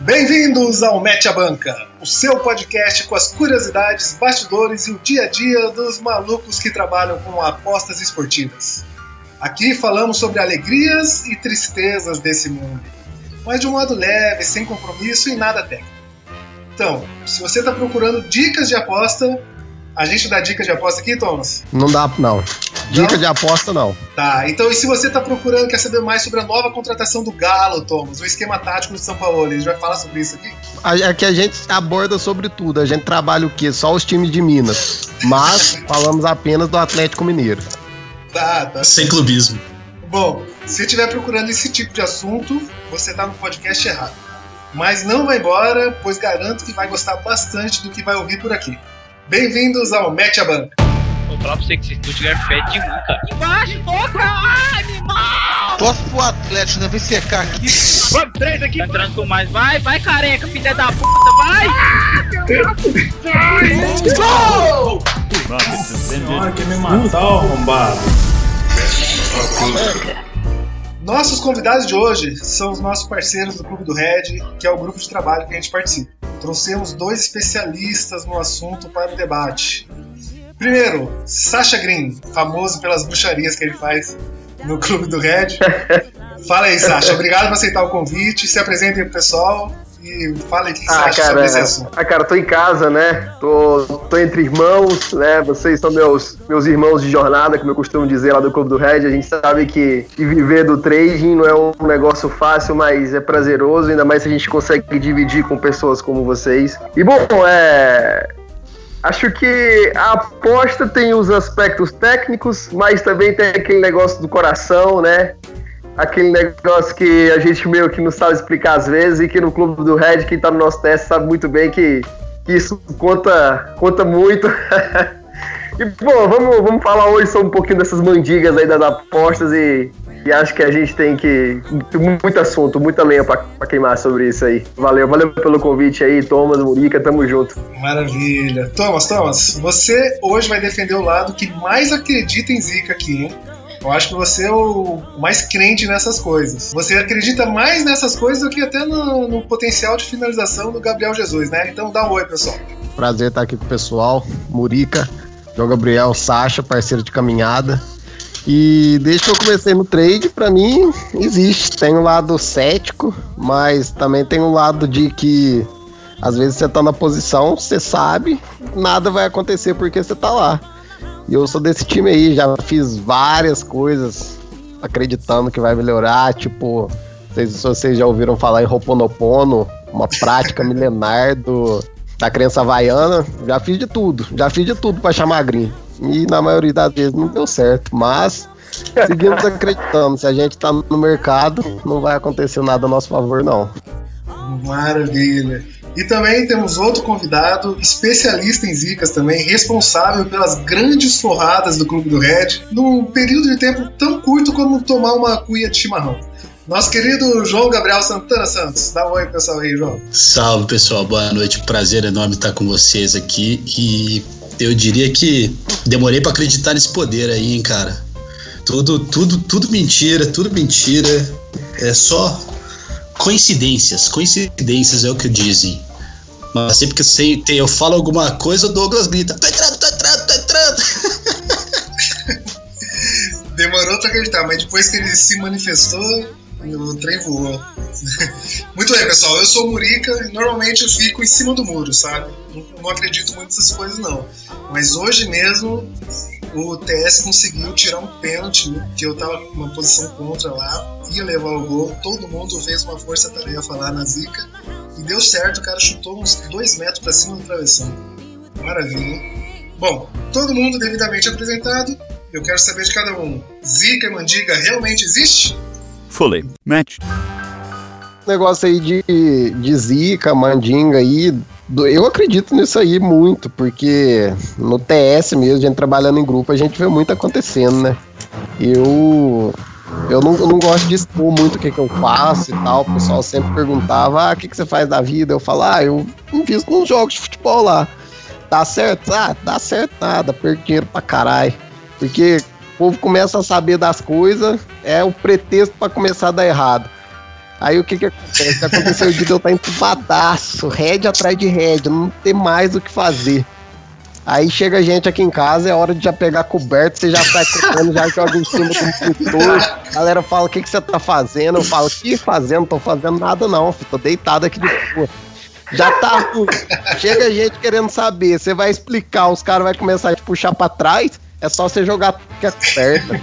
Bem-vindos ao Mete a Banca, o seu podcast com as curiosidades, bastidores e o dia a dia dos malucos que trabalham com apostas esportivas. Aqui falamos sobre alegrias e tristezas desse mundo, mas de um modo leve, sem compromisso e nada técnico. Então, se você está procurando dicas de aposta, a gente dá dicas de aposta aqui, Thomas? Não dá, não. Dica não? de aposta, não. Tá, então e se você está procurando, quer saber mais sobre a nova contratação do Galo, Thomas, o esquema tático do São Paulo, a gente vai falar sobre isso aqui? Aqui a gente aborda sobre tudo. A gente trabalha o quê? Só os times de Minas. Mas falamos apenas do Atlético Mineiro. Tá, tá. Sem clubismo. Bom, se estiver procurando esse tipo de assunto, você está no podcast errado. Mas não vai embora, pois garanto que vai gostar bastante do que vai ouvir por aqui. Bem-vindos ao Mete a Banca. Vou falar pra você que esse Stuttgart fede de cara. Embaixo, toca! Ai, animal! Torce pro Atlético, né? Vem secar aqui. Vamos, três aqui. Tá entrando com mais. Vai, vai, careca, filha da puta, vai! Gol! Nossa senhora, quer me matar, arrombado. Nossos convidados de hoje são os nossos parceiros do Clube do Red, que é o grupo de trabalho que a gente participa. Trouxemos dois especialistas no assunto para o debate. Primeiro, Sasha Green, famoso pelas bruxarias que ele faz no Clube do Red. Fala aí, Sasha. Obrigado por aceitar o convite. Se apresente aí pro pessoal e fala o que, ah, você acha cara, sobre esse assunto. Ah, cara, tô em casa, né? Tô, tô entre irmãos, né? Vocês são meus, meus irmãos de jornada, como eu costumo dizer lá do Clube do Red. A gente sabe que, que viver do trading não é um negócio fácil, mas é prazeroso, ainda mais se a gente consegue dividir com pessoas como vocês. E bom, é. Acho que a aposta tem os aspectos técnicos, mas também tem aquele negócio do coração, né? Aquele negócio que a gente meio que não sabe explicar às vezes e que no clube do Red, quem tá no nosso teste sabe muito bem que, que isso conta, conta muito. e, bom, vamos, vamos falar hoje sobre um pouquinho dessas mandigas aí das apostas e e acho que a gente tem que. Muito assunto, muita lenha pra, pra, queimar sobre isso aí. Valeu, valeu pelo convite aí, Thomas, Murica, tamo junto. Maravilha. Thomas, Thomas, você hoje vai defender o lado que mais acredita em Zika aqui, hein? Eu acho que você é o mais crente nessas coisas. Você acredita mais nessas coisas do que até no, no potencial de finalização do Gabriel Jesus, né? Então dá um oi, pessoal. Prazer estar aqui com o pessoal. Murica, João Gabriel, Sacha, parceiro de caminhada. E desde que eu comecei no trade, para mim existe. Tem um lado cético, mas também tem um lado de que às vezes você tá na posição, você sabe, nada vai acontecer porque você tá lá. E eu sou desse time aí, já fiz várias coisas acreditando que vai melhorar, tipo, se vocês já ouviram falar em Roponopono, uma prática milenar do, da crença havaiana, já fiz de tudo, já fiz de tudo para chamar green. E na maioria das vezes não deu certo. Mas seguimos acreditando. Se a gente tá no mercado, não vai acontecer nada a nosso favor, não. Maravilha. E também temos outro convidado, especialista em zicas também, responsável pelas grandes forradas do Clube do Red, num período de tempo tão curto como tomar uma cuia de chimarrão. Nosso querido João Gabriel Santana Santos. Dá um oi, pessoal aí, João. Salve, pessoal. Boa noite. Prazer enorme estar com vocês aqui. E eu diria que demorei para acreditar nesse poder aí, hein, cara. Tudo, tudo, tudo mentira, tudo mentira. É só coincidências. Coincidências é o que dizem. Mas sempre que eu falo alguma coisa, o Douglas grita: tô entrando, tô entrando, tô entrando. Demorou pra acreditar, mas depois que ele se manifestou, o trem voou. Muito bem, pessoal. Eu sou Murica e normalmente eu fico em cima do muro, sabe? Não, não acredito muito nessas coisas, não. Mas hoje mesmo o TS conseguiu tirar um pênalti, que eu tava numa posição contra lá, ia levar o gol. Todo mundo fez uma força-tarefa lá na zica e deu certo. O cara chutou uns dois metros para cima do travessão. Maravilha. Bom, todo mundo devidamente apresentado. Eu quero saber de cada um. Zica e Mandiga realmente existe? Fully. Match. Negócio aí de, de zica, mandinga aí, eu acredito nisso aí muito, porque no TS mesmo, a gente trabalhando em grupo, a gente vê muito acontecendo, né? Eu eu não, eu não gosto de expor muito o que, que eu faço e tal. O pessoal sempre perguntava: ah, o que, que você faz da vida? Eu falo: ah, eu invisto nos jogos de futebol lá. Dá certo? Ah, dá certo nada, perco dinheiro pra caralho. Porque o povo começa a saber das coisas, é o pretexto para começar a dar errado. Aí o que que acontece? Aconteceu o eu estar entubadaço, head atrás de head, não ter mais o que fazer. Aí chega gente aqui em casa, é hora de já pegar coberto, você já sai correndo, já joga em cima do monitor. A galera fala, o que, que você tá fazendo? Eu falo, que fazendo? Não tô fazendo nada não, tô deitado aqui de boa. Já tá ruim. Chega gente querendo saber, você vai explicar, os caras vão começar a te puxar pra trás, é só você jogar que é coberta.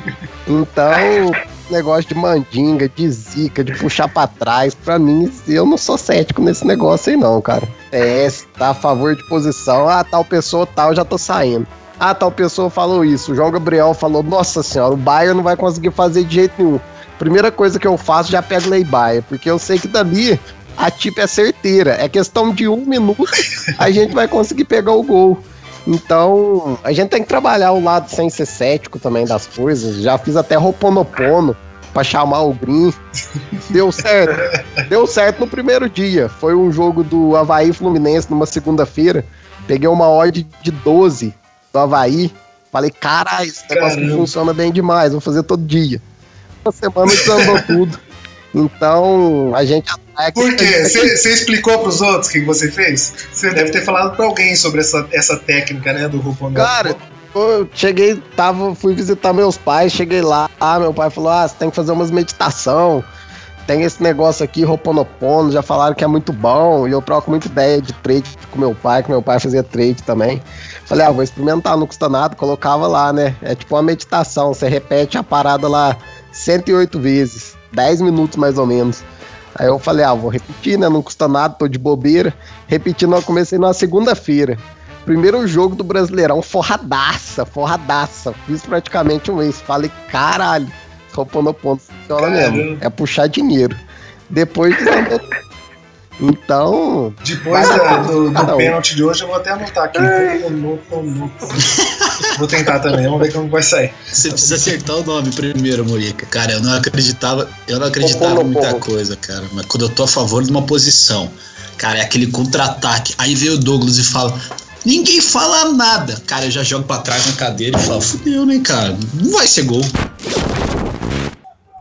Então, negócio de mandinga, de zica, de puxar pra trás, pra mim, eu não sou cético nesse negócio aí não, cara. Se tá a favor de posição, ah, tal pessoa tal, já tô saindo. Ah, tal pessoa falou isso, o João Gabriel falou, nossa senhora, o Bayern não vai conseguir fazer de jeito nenhum. Primeira coisa que eu faço, já pego Lei Bayern, porque eu sei que dali a tip é certeira. É questão de um minuto, a gente vai conseguir pegar o gol. Então, a gente tem que trabalhar o lado sem ser cético também das coisas. Já fiz até Roponopono pra chamar o Green. Deu certo. Deu certo no primeiro dia. Foi um jogo do Havaí Fluminense numa segunda-feira. Peguei uma odd de 12 do Havaí. Falei, caralho, esse negócio Caramba. funciona bem demais, vou fazer todo dia. Uma semana desandou tudo. Então, a gente atrai Por quê? Você explicou pros outros o que você fez? Você deve ter falado pra alguém sobre essa, essa técnica, né, do Rupono. Cara, eu cheguei, tava, fui visitar meus pais, cheguei lá, ah, meu pai falou, ah, você tem que fazer umas meditação, tem esse negócio aqui, Roponopono, já falaram que é muito bom, e eu troco muita ideia de trade com meu pai, que meu pai fazia trade também. Falei, ah, vou experimentar, não custa nada, colocava lá, né? É tipo uma meditação, você repete a parada lá 108 vezes, 10 minutos mais ou menos. Aí eu falei, ah, vou repetir, né? Não custa nada, tô de bobeira. Repetindo, eu comecei na segunda-feira. Primeiro jogo do Brasileirão, forradaça, forradaça. Fiz praticamente um mês. Falei, caralho, Roponopono funciona Caramba. mesmo. É puxar dinheiro. Depois desandou. Então. Depois da- do, do um. pênalti de hoje, eu vou até anotar aqui. Vou tentar também, vamos ver como vai sair. Você precisa acertar o nome primeiro, Murica. Cara, eu não acreditava, eu não acreditava em muita coisa, cara. Mas quando eu tô a favor de uma posição, cara, é aquele contra-ataque. Aí veio o Douglas e fala. Ninguém fala nada. Cara, eu já jogo pra trás na cadeira e falo, fudeu, né, cara? Não vai ser gol.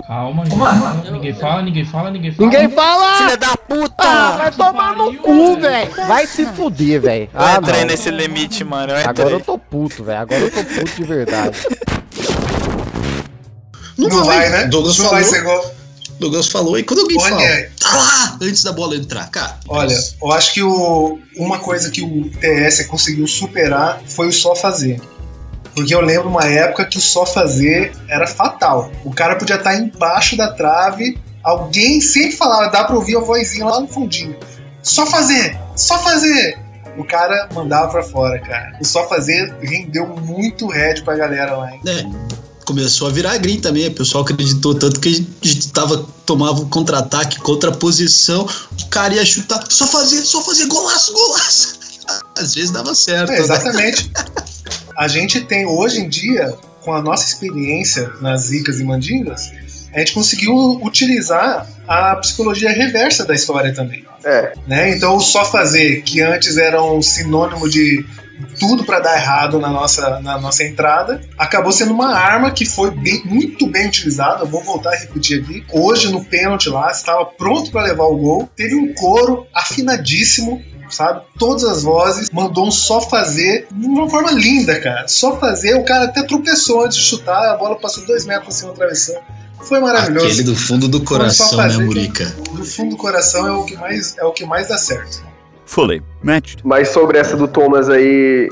Calma, gente. Ninguém fala, ninguém fala, ninguém fala. Ninguém fala! Filha da puta! Ah, vai tomar no cu, velho! Vai se fuder, velho! Ah, entrei não. nesse limite, mano. Eu. Agora eu tô puto, velho. Agora eu tô puto de verdade. Não, vai, né? Douglas não falou. vai ser gol. Douglas falou. E quando alguém Olha fala, tá lá, antes da bola entrar, cara. Olha, eu acho que o, uma coisa que o TS conseguiu superar foi o só fazer. Porque eu lembro uma época que o só fazer era fatal. O cara podia estar embaixo da trave, alguém sempre falava, dá pra ouvir a vozinha lá no fundinho. Só fazer, só fazer. O cara mandava pra fora, cara. O só fazer rendeu muito head pra galera lá, hein? É, começou a virar green também. O pessoal acreditou tanto que a gente tava, tomava um contra-ataque, contraposição. O cara ia chutar, só fazer, só fazer golaço, golaço. Às vezes dava certo. É, né? A gente tem hoje em dia, com a nossa experiência nas zicas e mandingas, a gente conseguiu utilizar a psicologia reversa da história também. É. Né? Então, o só fazer, que antes era um sinônimo de tudo para dar errado na nossa, na nossa entrada, acabou sendo uma arma que foi bem- muito bem utilizada. Eu vou voltar a repetir aqui. Hoje, no pênalti lá, estava pronto para levar o gol. Teve um coro afinadíssimo. Sabe? Todas as vozes, mandou um só fazer de uma forma linda, cara. Só fazer, o cara até tropeçou antes de chutar, a bola passou dois metros acima da travessão. Foi maravilhoso. Aquele do fundo do coração, só né, fazer. Murica? Do fundo do coração é o que mais, é o que mais dá certo. Fully matched. Mas sobre essa do Thomas aí,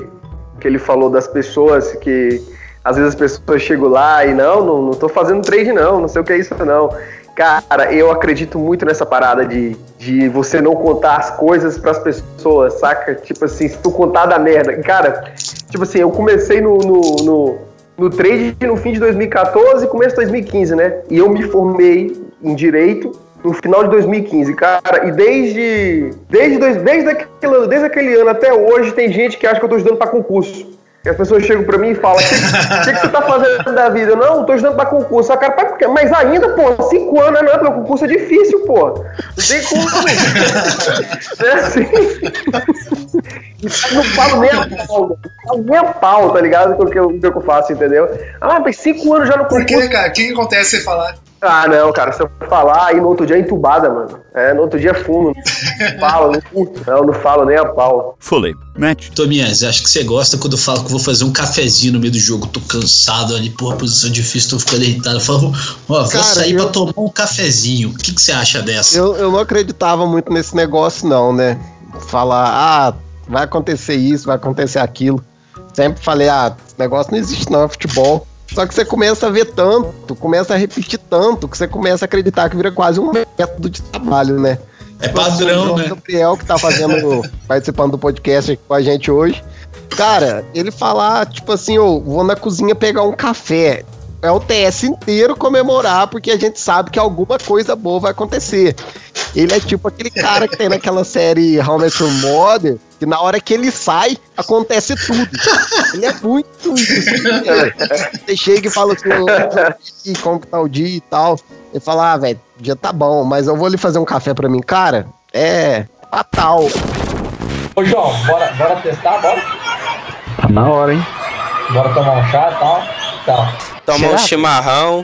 que ele falou das pessoas que às vezes as pessoas chegam lá e não, não, não tô fazendo trade não, não sei o que é isso não. Cara, eu acredito muito nessa parada de, de você não contar as coisas pras pessoas, saca? Tipo assim, se tu contar da merda. Cara, tipo assim, eu comecei no, no, no, no trade no fim de 2014 e começo de 2015, né? E eu me formei em direito no final de 2015, cara, e desde desde, desde, aquele, desde aquele ano até hoje tem gente que acha que eu tô estudando pra concurso. E as pessoas chegam pra mim e falam: O que, que, que você tá fazendo da vida? Eu, Não, tô estudando pra concurso. Ah, cara, por quê? Mas ainda, pô, cinco anos, não é pra concurso é difícil, pô. Não tem como. é assim. Eu não falo nem a pau, não falo nem a pau, tá ligado? Com o que eu, que faço, entendeu? Ah, mas cinco anos já no Por concurso. que, cara? O que, que acontece você falar? Ah, não, cara, se eu falar, aí no outro dia é entubada, mano. É, no outro dia é fumo. Não falo, não curto. Não, não falo nem a pau. Fully matched. Tominhas, acho que você gosta quando eu falo que eu vou fazer um cafezinho no meio do jogo. Tô cansado ali, porra, posição difícil, tô ficando irritado. Eu falo, ó, vou Cara, sair eu- pra tomar um cafezinho. O que, que você acha dessa? Eu, eu não acreditava muito nesse negócio, não, né? Falar, ah, vai acontecer isso, vai acontecer aquilo. Sempre falei, ah, esse negócio não existe não, é futebol. Só que você começa a ver tanto, começa a repetir tanto, que você começa a acreditar que vira quase um método de trabalho, né? É padrão, o João né? Gabriel, que tá fazendo, participando do podcast aqui com a gente hoje. Cara, ele falar, tipo assim, ô, vou na cozinha pegar um café. É o TS inteiro comemorar, porque a gente sabe que alguma coisa boa vai acontecer. Ele é tipo aquele cara que tem naquela série How Met Your Mother, que na hora que ele sai, acontece tudo. Ele é muito isso. Você chega e fala assim, e como que tá o dia e tal. Ele fala, ah, velho, o dia tá bom, mas eu vou ali fazer um café pra mim. Cara, é fatal. Ô João, bora, bora testar, bora? Tá na hora, hein? Bora tomar um chá e tal. Tá. Tomar um chimarrão.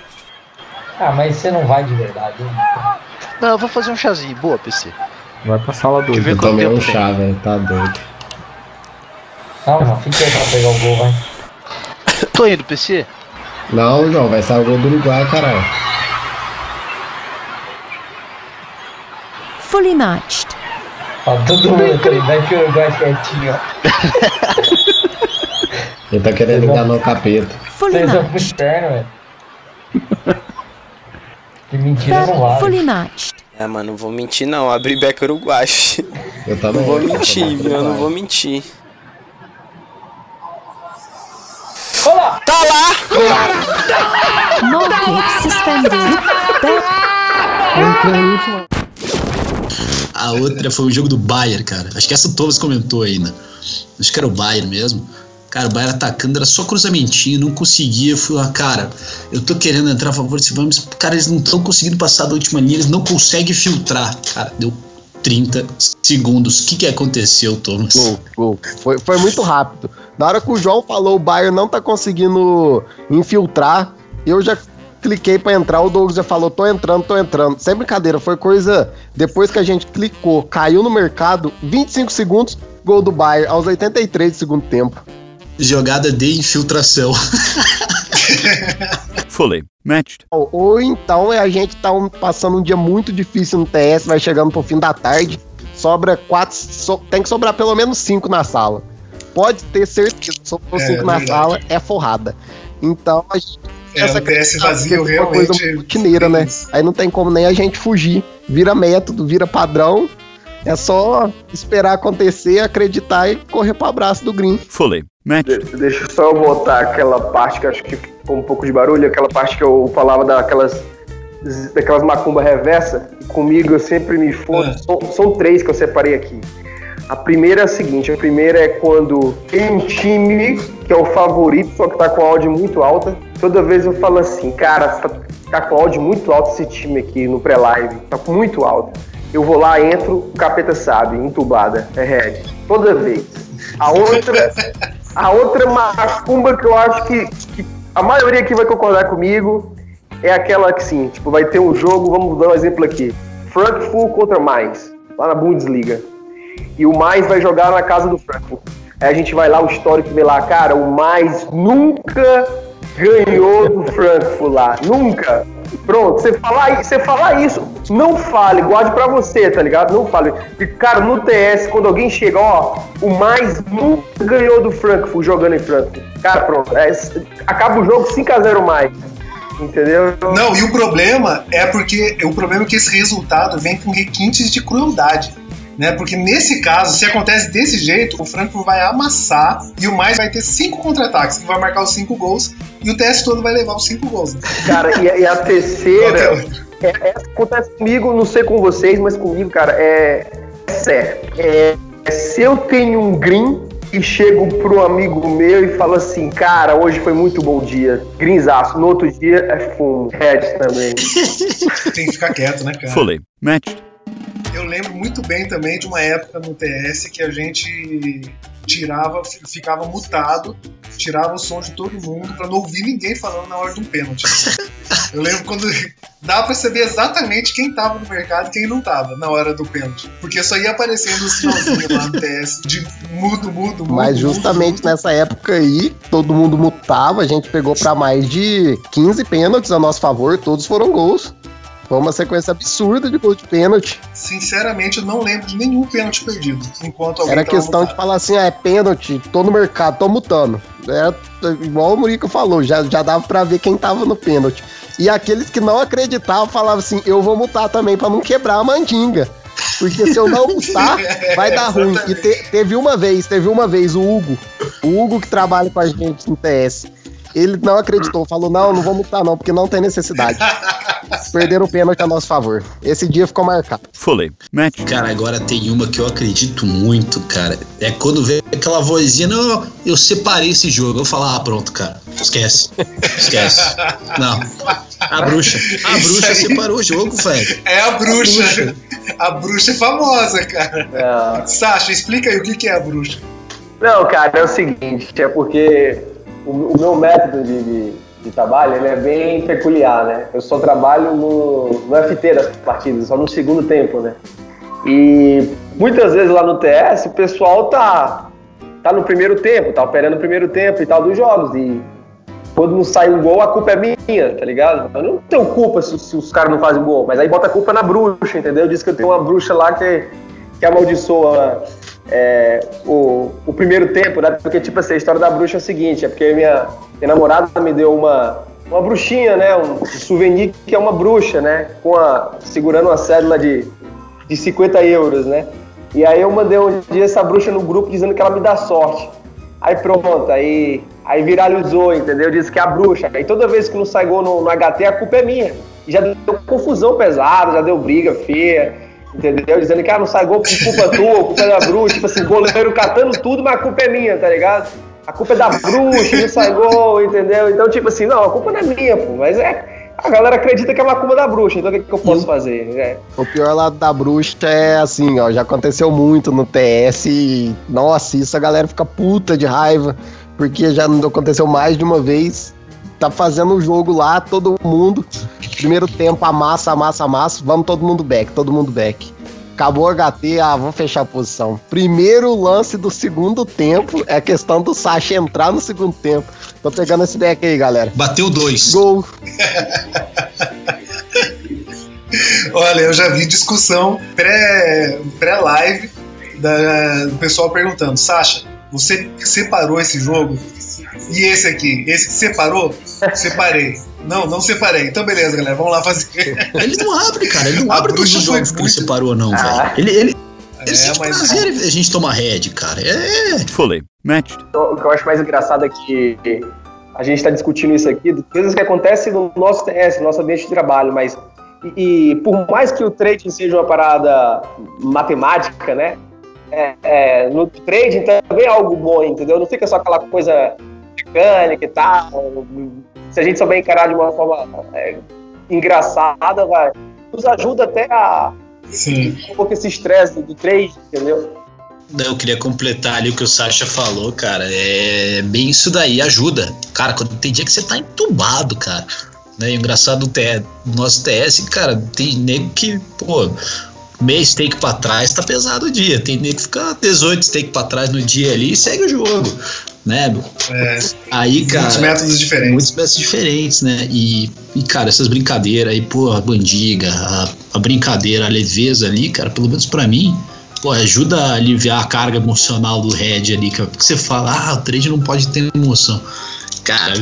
Ah, mas você não vai de verdade. hein? Não, eu vou fazer um chazinho. Boa, PC. Vai pra sala 2. ver Eu tomei um chá, velho. Tá doido. Calma, fica aí pra pegar o gol, vai. Tô indo, PC. Não, João, vai sair o gol do Uruguai, caralho. Fully matched. Ó, todo mundo aqui, vai que o Uruguai quietinho, ó. Ele tá querendo enganar o capeta. Fully Vocês vão pro matched. inferno, velho. Que mentira não vale. Fully matched. É, mano, não vou mentir não. Abri beca uruguai. Eu Não também. vou eu mentir, viu? Eu não vou mentir. Olá! Tá lá! Market suspended. A outra foi o jogo do Bayern, cara. Acho que essa o Thomas comentou ainda. Acho que era o Bayern mesmo. Cara, o Bayern atacando, era só cruzamentinho, não conseguia. Eu fui lá, cara, eu tô querendo entrar a favor desse Vamos. Cara, eles não estão conseguindo passar da última linha, eles não conseguem filtrar. Cara, deu 30 segundos. O que, que aconteceu, Thomas? Gol, gol. Foi, foi muito rápido. Na hora que o João falou o Bayern não tá conseguindo infiltrar, eu já cliquei pra entrar, o Douglas já falou, tô entrando, tô entrando. Sem brincadeira, foi coisa. Depois que a gente clicou, caiu no mercado, 25 segundos, gol do Bayern, aos 83 do segundo tempo. Jogada de infiltração. Fully matched. Ou, ou então é a gente tá um- passando um dia muito difícil no TS, vai chegando pro fim da tarde, sobra quatro, so- tem que sobrar pelo menos cinco na sala. Pode ter certeza, sobrou É, cinco na verdade. sala, é forrada. Então a gente É, o PS vazio é uma coisa realmente. rotineira, né? Aí não tem como nem a gente fugir. Vira método, vira padrão. É só esperar acontecer, acreditar e correr pro abraço do Green. Fully matched. De- Deixa só eu botar aquela parte que acho que ficou um pouco de barulho, aquela parte que eu falava daquelas daquelas macumba reversa. Comigo eu sempre me fodo. Ah. São, são três que eu separei aqui. A primeira é a seguinte: a primeira é quando tem um time que é o favorito, só que tá com áudio muito alta. Toda vez eu falo assim, cara, tá, tá com áudio muito alto esse time aqui no pré-live, tá com muito alto. Eu vou lá, entro, o capeta sabe, entubada, é red. Toda vez. A outra, a outra macumba que eu acho que, que a maioria aqui vai concordar comigo é aquela que sim, tipo, vai ter um jogo, vamos dar um exemplo aqui. Frankfurt contra mais, lá na Bundesliga. E o mais vai jogar na casa do Frankfurt. Aí a gente vai lá, o histórico vê lá, cara, o mais nunca ganhou do Frankfurt lá. Nunca. Pronto, você falar, você falar isso, não fale, guarde pra você, tá ligado? Não fale. E, cara, no TS, quando alguém chega, ó, o mais nunca ganhou do Frankfurt jogando em Frankfurt. Cara, pronto, é, acaba o jogo 5x0 mais. Entendeu? Não, e o problema é porque o problema é que esse resultado vem com requintes de crueldade. Né? Porque nesse caso, se acontece desse jeito, o Frankfurt vai amassar e o mais vai ter cinco contra-ataques, que vai marcar os cinco gols, e o TS todo vai levar os cinco gols. Cara, e, a- e a terceira. Que é? É, essa acontece comigo, não sei com vocês, mas comigo, cara, é, é certo. É, se eu tenho um green e chego pro amigo meu e falo assim, cara, hoje foi muito bom dia, greenzaço, no outro dia é fumo, red também. Tem que ficar quieto, né, cara? Fully matched. Eu lembro muito bem também de uma época no TS que a gente tirava, ficava mutado, tirava o som de todo mundo pra não ouvir ninguém falando na hora de um pênalti. Eu lembro quando dava pra saber exatamente quem tava no mercado e quem não tava na hora do pênalti. Porque só ia aparecendo o sinalzinho lá no TS de mudo, mudo, mudo. Mas justamente nessa época aí, todo mundo mutava, a gente pegou pra mais de 15 pênaltis a nosso favor, todos foram gols. Foi uma sequência absurda de gol de pênalti. Sinceramente, eu não lembro de nenhum pênalti perdido. Enquanto Era questão de falar assim, ah, é pênalti, tô no mercado, tô mutando. Era igual o Murico falou, já, já dava pra ver quem tava no pênalti. E aqueles que não acreditavam falavam assim, eu vou mutar também pra não quebrar a mandinga. Porque se eu não mutar, vai dar ruim. E te- teve uma vez, teve uma vez o Hugo, o Hugo que trabalha com a gente no TS. Ele não acreditou, falou: não, não vou mutar, não, porque não tem necessidade. Perderam o pênalti a nosso favor. Esse dia ficou marcado. Matched. Cara, agora tem uma que eu acredito muito, cara. É quando vem aquela vozinha, não, eu separei esse jogo. Eu falo, ah, pronto, cara. Esquece. Esquece. Não. A bruxa. A Isso bruxa aí. separou o jogo, velho. É a bruxa. A bruxa é famosa, cara. Sasha, explica aí o que é a bruxa. Não, cara, é o seguinte, é porque o, o meu método de, de, de trabalho ele é bem peculiar, né? Eu só trabalho no, no FT das partidas, só no segundo tempo, né? E muitas vezes lá no TS o pessoal tá, tá no primeiro tempo, tá operando o primeiro tempo e tal dos jogos. E quando não sai um gol, a culpa é minha, tá ligado? Eu não tenho culpa se, se os caras não fazem gol, mas aí bota a culpa na bruxa, entendeu? Diz que eu tenho uma bruxa lá que, que amaldiçoa é, o, o primeiro tempo, né? Porque, tipo assim, a história da bruxa é o seguinte, é porque minha, minha namorada me deu uma, uma bruxinha, né? Um, souvenir que é uma bruxa, né? Com a, segurando uma cédula de, de 50 euros, né? E aí eu mandei um dia essa bruxa no grupo dizendo que ela me dá sorte. Aí pronto, aí, aí viralizou, entendeu? Diz que é a bruxa. Aí toda vez que não sai gol no, no HT, a culpa é minha. E já deu confusão pesada, já deu briga feia, entendeu? Dizendo que ah, não sai gol por culpa tua, culpa da bruxa. Tipo assim, goleiro catando tudo, mas a culpa é minha, tá ligado? A culpa é da bruxa, não sai gol, entendeu? Então, tipo assim, não, a culpa não é minha, pô. Mas é. A galera acredita que é uma culpa da bruxa, então o que, que eu posso fazer? É. O pior lado da bruxa é assim, ó, já aconteceu muito no TS e, nossa, isso a galera fica puta de raiva, porque já aconteceu mais de uma vez. Tá fazendo o jogo lá, todo mundo, primeiro tempo, amassa, amassa, amassa, vamos todo mundo back, todo mundo back. Acabou o HT, ah, vamos fechar a posição. Primeiro lance do segundo tempo é a questão do Sasha entrar no segundo tempo. Tô pegando esse deck aí, galera. Bateu dois. Gol. Olha, eu já vi discussão pré- pré-live da- do pessoal perguntando: Sasha, você separou esse jogo? E esse aqui? Esse que separou? Separei. Não, não separei. Então, beleza, galera, vamos lá fazer. Ele não abre, cara. Ele não A abre todos os jogos que ele muito- separou, não, Ah. velho. Ele, ele, ele É, sente mas- prazer a gente tomar head, cara. É. Fully matched. O que eu acho mais engraçado é que a gente está discutindo isso aqui, de coisas que acontecem no nosso TS, no nosso ambiente de trabalho, mas e, e por mais que o trading seja uma parada matemática, né? É, é, no trading também é algo bom, entendeu? Não fica só aquela coisa mecânica e tal. Se a gente souber encarar de uma forma é, engraçada, vai, nos ajuda até a Sim. um pouco esse estresse do, trade, entendeu? Eu queria completar ali o que o Sasha falou, cara. É bem isso daí, ajuda. Cara, quando tem dia que você tá entubado, cara. Né? O engraçado do nosso TS, cara, tem nego que, pô, meio steak pra trás tá pesado o dia. Tem que fica 18 steak pra trás no dia ali e segue o jogo. Né? É, Aí, cara. muitos métodos diferentes. Muitos métodos diferentes, né? E, e, cara, essas brincadeiras aí, pô, a bandiga, a, a brincadeira, a leveza ali, cara, pelo menos pra mim, pô, ajuda a aliviar a carga emocional do Red ali, cara. Porque você fala, ah, o trade não pode ter emoção. Cara,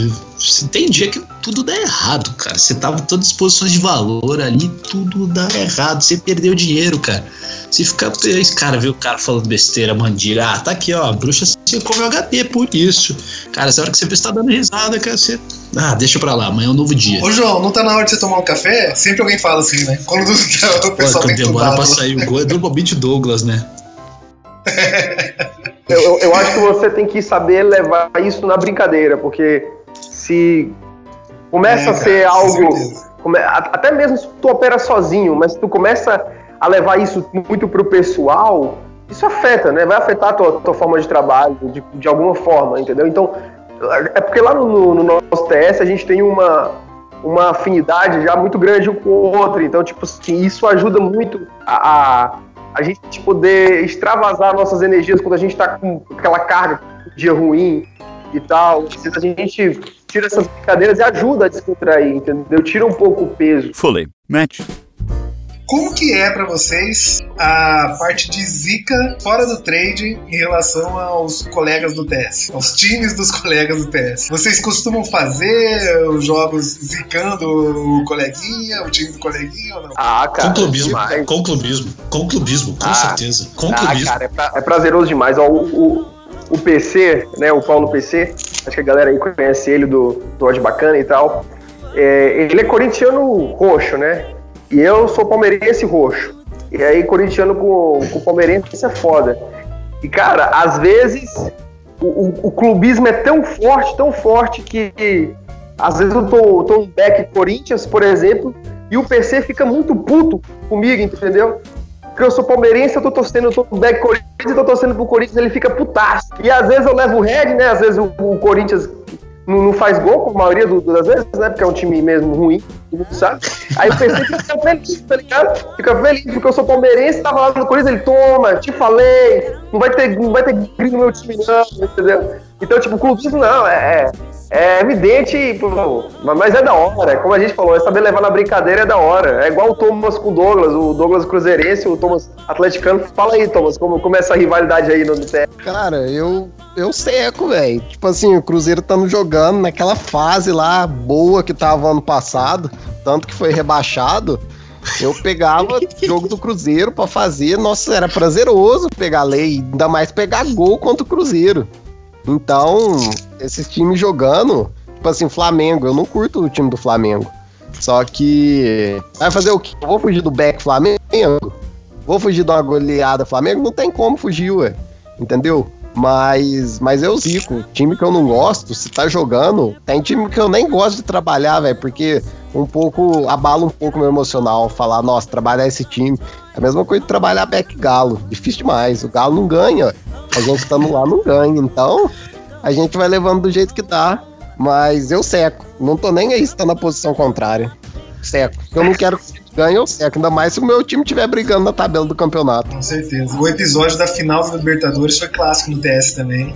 tem dia que tudo dá errado, cara. Você tava em todas as posições de valor ali, tudo dá errado. Você perdeu dinheiro, cara. Se ficar esse cara vê o cara falando besteira, mandiga, ah, tá aqui, ó, bruxa você come HP por isso. Cara, essa hora que você vê, você tá dando risada, cara, você. Ah, deixa pra lá, amanhã é um novo dia. Ô, João, não tá na hora de você tomar um café? Sempre alguém fala assim, né? Quando o Pô, pessoal quando tem demora pra sair o gol, é normalmente Douglas, né? Eu, eu- acho que você tem que saber levar isso na brincadeira, porque se começa É, a ser cara, algo. come- até mesmo se tu opera sozinho, mas tu começa a levar isso muito pro pessoal, isso afeta, né? Vai afetar a tua, tua forma de trabalho, de, de alguma forma, entendeu? Então, é porque lá no, no nosso TS a gente tem uma, uma afinidade já muito grande um com o outro. Então, tipo assim, isso ajuda muito a, a, a gente poder extravasar nossas energias quando a gente tá com aquela carga, um dia ruim e tal. A gente tira essas brincadeiras e ajuda a descontrair, entendeu? Tira um pouco o peso. Fully matched. Como que é pra vocês a parte de zica fora do trade em relação aos colegas do TS, aos times dos colegas do TS? Vocês costumam fazer os jogos zicando o coleguinha, o time do coleguinha ou não? Ah, cara. Com clubismo, demais. com clubismo, com clubismo, com Ah. certeza. Com Ah, clubismo. cara, é, pra- é prazeroso demais. Ó, o, o, o PC, né, o Paulo PC, acho que a galera aí conhece ele do, do Odd Bacana e tal. É, ele é corintiano roxo, né? E eu sou palmeirense roxo. E aí, corintiano com, com palmeirense, isso é foda. E, cara, às vezes o, o- o clubismo é tão forte, tão forte que às vezes eu tô, tô no back Corinthians, por exemplo, e o PC fica muito puto comigo, entendeu? Porque eu sou palmeirense, eu tô torcendo, eu tô no back Corinthians, eu tô torcendo pro Corinthians, ele fica putaço. E às vezes eu levo o red, né? Às vezes o, o Corinthians não, não faz gol, como a maioria do- das vezes, né? Porque é um time mesmo ruim, todo mundo sabe. Aí o PC fica feliz, tá ligado? Fica feliz, porque eu sou palmeirense, tava lá no Corinthians, ele toma, te falei, não vai ter, não vai ter grito no meu time, não, entendeu? Então, tipo, o clubismo não, é, é evidente, pô, mas é da hora, como a gente falou, é saber levar na brincadeira é da hora. É igual o Thomas com o Douglas, o Douglas Cruzeirense, o Thomas atleticano. Fala aí, Thomas, como, como é essa rivalidade aí no TS? Cara, eu, eu seco, velho. Tipo assim, o Cruzeiro estando jogando naquela fase lá boa que tava ano passado, tanto que foi rebaixado. Eu pegava jogo do Cruzeiro pra fazer, nossa, era prazeroso pegar lei, ainda mais pegar gol contra o Cruzeiro. Então, esses times jogando, tipo assim, Flamengo, eu não curto o time do Flamengo. Só que vai fazer o quê? Eu vou fugir do back Flamengo? Vou fugir de uma goleada Flamengo? Não tem como fugir, ué. Entendeu? Mas, mas eu zico. Time que eu não gosto, se tá jogando, tem time que eu nem gosto de trabalhar, velho, porque um pouco abala um pouco meu emocional. Falar, nossa, trabalhar esse time. É a mesma coisa de trabalhar back Galo. Difícil demais. O Galo não ganha. A gente estando lá não ganha. Então, a gente vai levando do jeito que dá. Mas eu seco. Não tô nem aí se tá na posição contrária. Seco. Eu não quero que ganhe, eu seco. Ainda mais se o meu time estiver brigando na tabela do campeonato. Com certeza. O episódio da final da Libertadores foi clássico no TS também.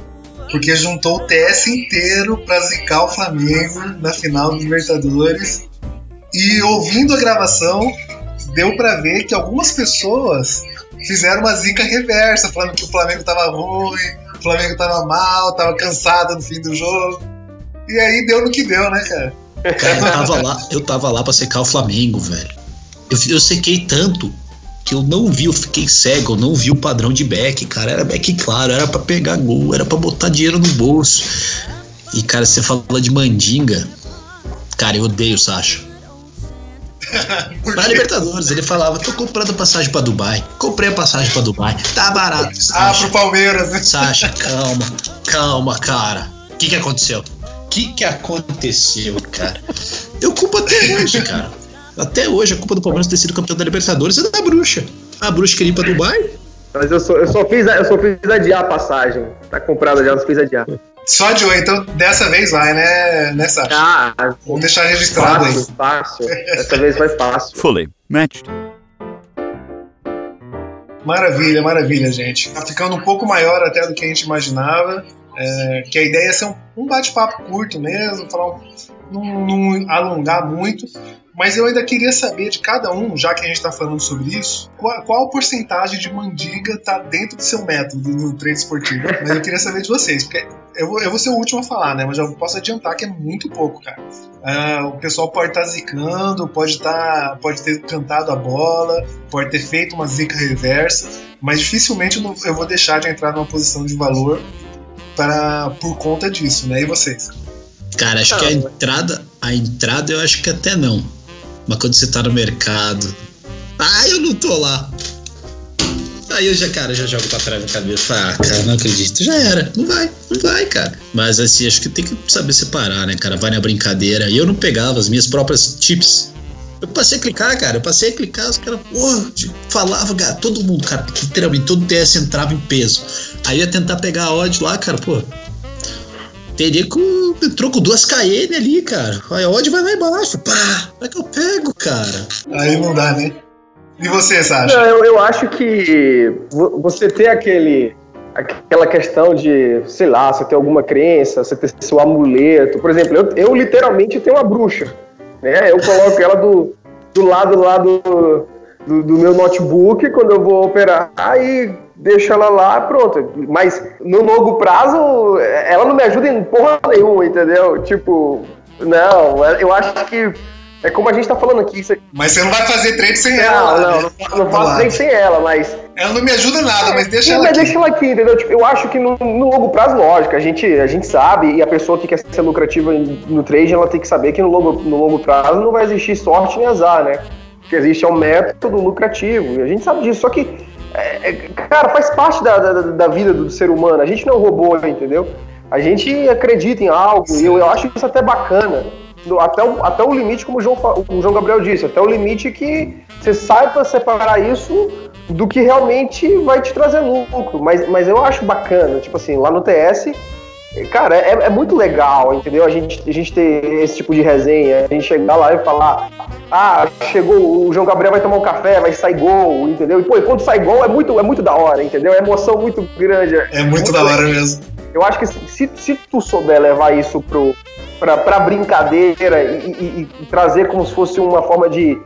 Porque juntou o TS inteiro pra zicar o Flamengo na final da Libertadores. E ouvindo a gravação, deu pra ver que algumas pessoas fizeram uma zica reversa, falando que o Flamengo tava ruim, o Flamengo tava mal, tava cansado no fim do jogo. E aí deu no que deu, né, cara? Cara, eu tava lá, eu tava lá pra secar o Flamengo, velho. Eu, eu sequei tanto que eu não vi, eu fiquei cego, eu não vi o padrão de back, cara. Era back claro, era pra pegar gol, era pra botar dinheiro no bolso. E, cara, você fala de mandinga. Cara, eu odeio o Sacha. Na Libertadores, ele falava: tô comprando passagem pra Dubai. Comprei a passagem pra Dubai. Tá barato. Ah, pro Palmeiras, né? Sacha, calma, calma, cara. O que que aconteceu? O que que aconteceu, cara? Eu culpo até hoje, cara. Até hoje a culpa do Palmeiras ter sido campeão da Libertadores é da bruxa. A bruxa queria ir pra Dubai. Mas eu só, eu só fiz, eu só fiz adiar a passagem. Tá comprada já, eu só fiz adiar. Só de hoje, então dessa vez vai, né, né Sacha? Ah, Vamos deixar registrado aí. fácil, fácil. Dessa vez vai fácil. Fully matched. Maravilha, maravilha, gente. Tá ficando um pouco maior até do que a gente imaginava. é, que a ideia é ser um, um bate-papo curto mesmo, falar um- não, não alongar muito. Mas eu ainda queria saber de cada um, já que a gente está falando sobre isso, qual, qual a porcentagem de mandiga tá dentro do seu método no trade esportivo. Mas eu queria saber de vocês, porque eu vou, eu vou ser o último a falar, né? Mas já posso adiantar que é muito pouco, cara. Ah, o pessoal pode estar zicando, pode, tá, pode ter cantado a bola, pode ter feito uma zica reversa, mas dificilmente eu, não- eu vou deixar de entrar numa posição de valor para, por conta disso, né? E vocês? Cara, acho que a entrada, a entrada eu acho que até não. Mas quando você tá no mercado. Ah, eu não tô lá. Aí eu já, cara, já jogo pra trás da cabeça. Ah, cara, não acredito. Já era. Não vai, não vai, cara. Mas assim, acho que tem que saber separar, né, cara? Vai na brincadeira. E eu não pegava as minhas próprias chips. Eu passei a clicar, cara. Eu passei a clicar, os caras, porra, falava, cara, todo mundo, cara, literalmente, todo TS entrava em peso. Aí eu ia tentar pegar a odd lá, cara, pô. Teria com. Entrou com duas KN ali, cara. Aí a odd vai lá embaixo. Pá! Como é que eu pego, cara? Aí não dá, né? E você, Sasha? Não, eu, eu acho que vo- você ter aquele, aquela questão de, sei lá, você ter alguma crença, você ter seu amuleto. Por exemplo, eu, eu literalmente tenho uma bruxa. Né? Eu coloco ela do, do lado lá do, do, do meu notebook quando eu vou operar e deixo ela lá, pronto. Mas no longo prazo, ela não me ajuda em porra nenhuma, entendeu? Tipo, não, eu acho que é como a gente tá falando aqui. Isso... Mas você não vai fazer trade sem Não, ela. não, né? não, não faço trade sem ela, mas. Ela não me ajuda nada, mas deixa ela mas aqui. deixa ela aqui, entendeu? Tipo, eu acho que no, no longo prazo, lógico, a gente, a gente sabe, e a pessoa que quer ser lucrativa no trade, ela tem que saber que no longo, no longo prazo não vai existir sorte nem azar, né? Porque existe é um método lucrativo, e a gente sabe disso. Só que, é, é, cara, faz parte da, da, da vida do ser humano. A gente não é um robô, entendeu? A gente acredita em algo, e eu, eu acho isso até bacana. Até o, até o limite, como o João, o João Gabriel disse, até o limite que você saiba separar isso do que realmente vai te trazer lucro. Mas, mas eu acho bacana, tipo assim, lá no TS, cara, é, é muito legal, entendeu? A gente, a gente ter esse tipo de resenha, a gente chegar lá e falar, ah, chegou, o João Gabriel vai tomar um café, vai sair gol, entendeu? E, pô, e quando sai gol é muito, é muito da hora, entendeu? É emoção muito grande. É muito da hora mesmo. Eu acho que se, se tu souber levar isso pro, pra, pra brincadeira e, e- e trazer como se fosse uma forma de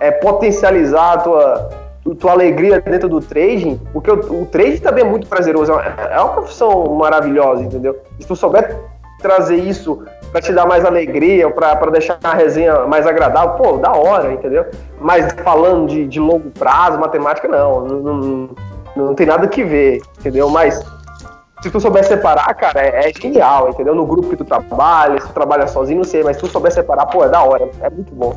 é, potencializar a tua, tua alegria dentro do trading, porque o, o trading também é muito prazeroso, é uma, é uma profissão maravilhosa, entendeu? Se tu souber trazer isso pra te dar mais alegria, pra, pra deixar a resenha mais agradável, pô, da hora, entendeu? Mas falando de, de longo prazo, matemática, não, não, não, não tem nada que ver, entendeu? Mas se tu souber separar, cara, é, é genial, entendeu? No grupo que tu trabalha, se tu trabalha sozinho, não sei, mas se tu souber separar, pô, é da hora, é muito bom.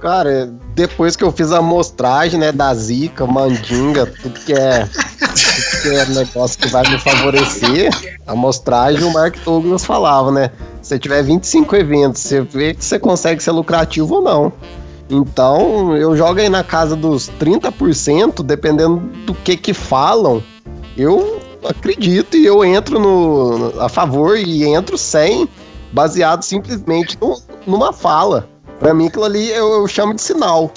Cara, depois que eu fiz a amostragem, né, da Zika, Mandinga, tudo que é, que é negócio que vai me favorecer, a amostragem, o Mark Douglas falava, né? Se você tiver 25 eventos, você vê que você consegue ser lucrativo ou não. Então, eu jogo aí na casa dos 30%, dependendo do que que falam, eu acredito e eu entro no, a favor e entro sem, baseado simplesmente no- numa fala. Pra mim, aquilo ali eu, eu chamo de sinal.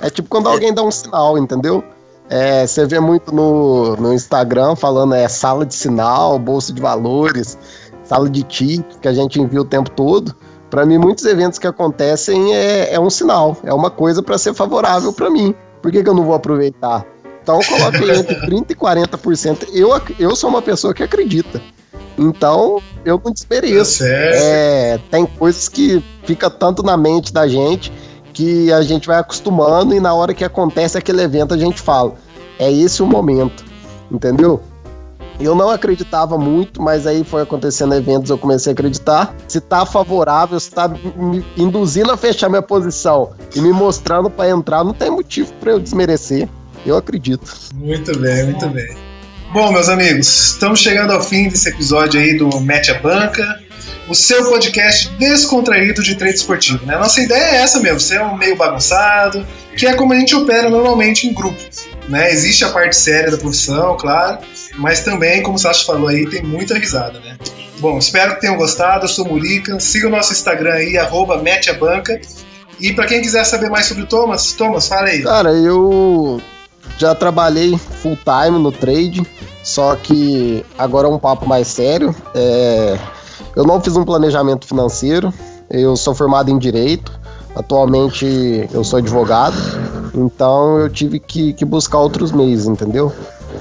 É tipo quando alguém dá um sinal, entendeu? É, você vê muito no, no Instagram falando é sala de sinal, bolsa de valores, sala de ticket que a gente envia o tempo todo. Pra mim, muitos eventos que acontecem é, é um sinal, é uma coisa pra ser favorável pra mim. Por que, que eu não vou aproveitar? Então, aí entre 30% e 40%. Eu, eu sou uma pessoa que acredita. Então, eu não desmereço. É, tem coisas que fica tanto na mente da gente que a gente vai acostumando e na hora que acontece aquele evento a gente fala, é esse o momento, entendeu? Eu não acreditava muito, mas aí foi acontecendo eventos, eu comecei a acreditar. Se tá favorável, se tá me induzindo a fechar minha posição e me mostrando para entrar, não tem motivo para eu desmerecer. Eu acredito. Muito bem, muito bem. Bom, meus amigos, estamos chegando ao fim desse episódio aí do Mete a Banca, o seu podcast descontraído de trade esportivo. Né? Nossa ideia é essa mesmo, ser um meio bagunçado, que é como a gente opera normalmente em grupo. Né? Existe a parte séria da profissão, claro, mas também, como o Sasha falou aí, tem muita risada. Né? Bom, espero que tenham gostado. Eu sou Murica. Siga o nosso Instagram aí, arroba Mete a Banca. E para quem quiser saber mais sobre o Thomas, Thomas, fala aí. Cara, eu já trabalhei full time no trade, só que agora é um papo mais sério. É, eu não fiz um planejamento financeiro, eu sou formado em direito, atualmente eu sou advogado, então eu tive que, que buscar outros meios, entendeu?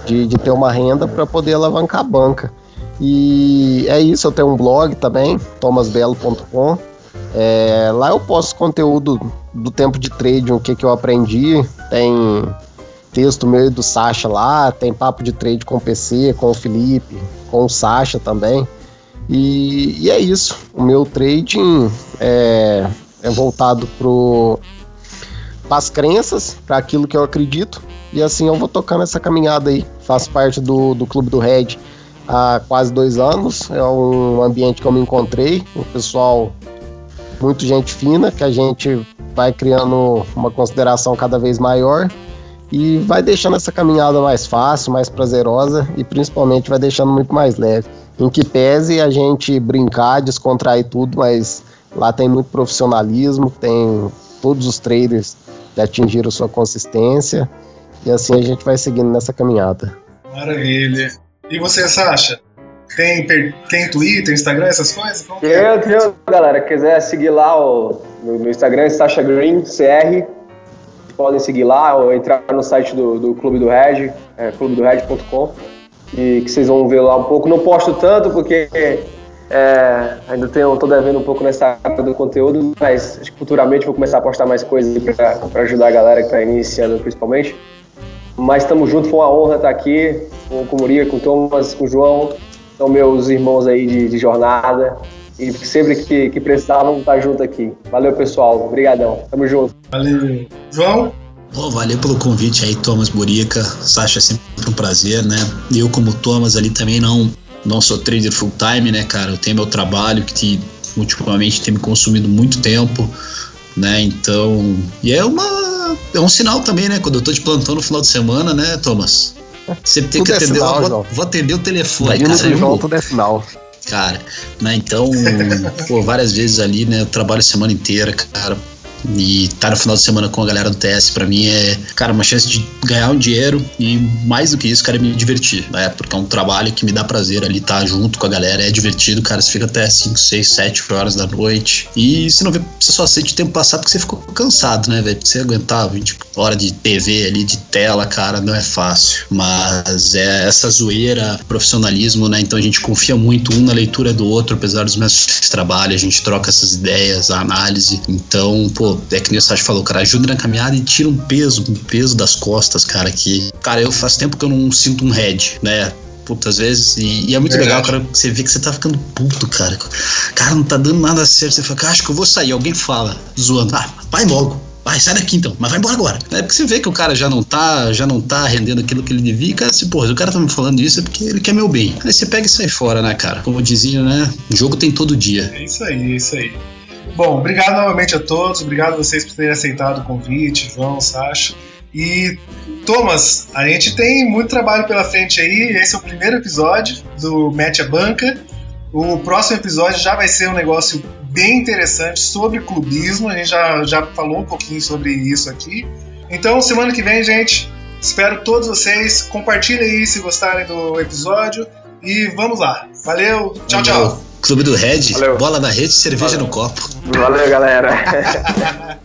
De, de ter uma renda para poder alavancar a banca. E é isso, eu tenho um blog também, thomasbelo.com. É, lá eu posto conteúdo do tempo de trading, o que, que eu aprendi. Tem texto meu e do Sasha lá, tem papo de trade com o PC, com o Felipe, com o Sasha também. E, e é isso. O meu trading é, é voltado para as crenças, para aquilo que eu acredito. E assim eu vou tocando essa caminhada aí. Faço parte do, do Clube do Red há quase dois anos. É um ambiente que eu me encontrei. O pessoal muito gente fina, que a gente vai criando uma consideração cada vez maior e vai deixando essa caminhada mais fácil, mais prazerosa e principalmente vai deixando muito mais leve. Em que pese a gente brincar, descontrair tudo, mas lá tem muito profissionalismo, tem todos os traders que atingiram sua consistência e assim a gente vai seguindo nessa caminhada. Maravilha. E você, Sasha? Tem, tem Twitter, Instagram, essas coisas? Como Eu, é? eu, galera, quiser seguir lá o, no, no Instagram, Sasha Green, CR, podem seguir lá ou entrar no site do, do Clube do Red, é, clubedored.com, e que vocês vão ver lá um pouco. Não posto tanto porque é, ainda tenho, tô devendo um pouco nessa área do conteúdo, mas que futuramente vou começar a postar mais coisas para ajudar a galera que está iniciando principalmente. Mas estamos juntos, foi uma honra estar aqui com, com o Murica, com o Thomas, com o João, são meus irmãos aí de, de jornada. E sempre que, que precisavam, estar junto aqui. Valeu, pessoal. Obrigadão. Tamo junto. Valeu. João? Pô, valeu pelo convite aí, Thomas Burica. Sasha, é sempre um prazer, né? Eu, como Thomas, ali também não, não sou trader full time, né, cara? Eu tenho meu trabalho que te, ultimamente tem me consumido muito tempo, né? Então. E é uma. É um sinal também, né? Quando eu tô de plantão no final de semana, né, Thomas? Você tem que é atender. sinal, eu João. vou, vou atender o telefone, Indo cara. João, tudo é sinal. Cara, né? Então, pô, várias vezes ali, né? Eu trabalho a semana inteira, cara. E estar no final de semana com a galera do TS, pra mim é, cara, uma chance de ganhar um dinheiro e mais do que isso, cara, é me divertir, né? Porque é um trabalho que me dá prazer ali estar junto com a galera, é divertido, cara. Você fica até 5, 6, 7 horas da noite. E você não vê, você só sente o tempo passar porque você ficou cansado, né, velho? Porque você aguentar 20 horas de TV ali, de tela, cara, não é fácil. Mas é essa zoeira, profissionalismo, né? Então a gente confia muito um na leitura do outro, apesar dos mesmos trabalhos, a gente troca essas ideias, a análise. Então, pô, é que nem o Sérgio falou, cara, ajuda na caminhada e tira um peso, um peso das costas, cara, que, cara, eu faz tempo que eu não sinto um head, né? Puta, às vezes, e, e é muito Verdade. legal, cara, você vê que você tá ficando puto, cara. Cara, não tá dando nada certo. Você fala, cara, acho que eu vou sair. Alguém fala, zoando, ah, vai logo. Vai, sai daqui então, mas vai embora agora. É porque você vê que o cara já não tá, já não tá rendendo aquilo que ele devia. E, cara, se, porra, o cara tá me falando isso é porque ele quer meu bem. Aí você pega e sai fora, né, cara? Como dizia, né? Jogo tem todo dia. É isso aí, é isso aí. Bom, obrigado novamente a todos, obrigado a vocês por terem aceitado o convite, João, Sasha. E Thomas, a gente tem muito trabalho pela frente aí. Esse é o primeiro episódio do Mete a Banca. O próximo episódio já vai ser um negócio bem interessante sobre clubismo. A gente já, já falou um pouquinho sobre isso aqui. Então, semana que vem, gente, espero todos vocês. Compartilhem aí se gostarem do episódio. E vamos lá. Valeu, tchau, tchau. Clube do Red, Valeu. bola na rede, cerveja no copo. Valeu, galera.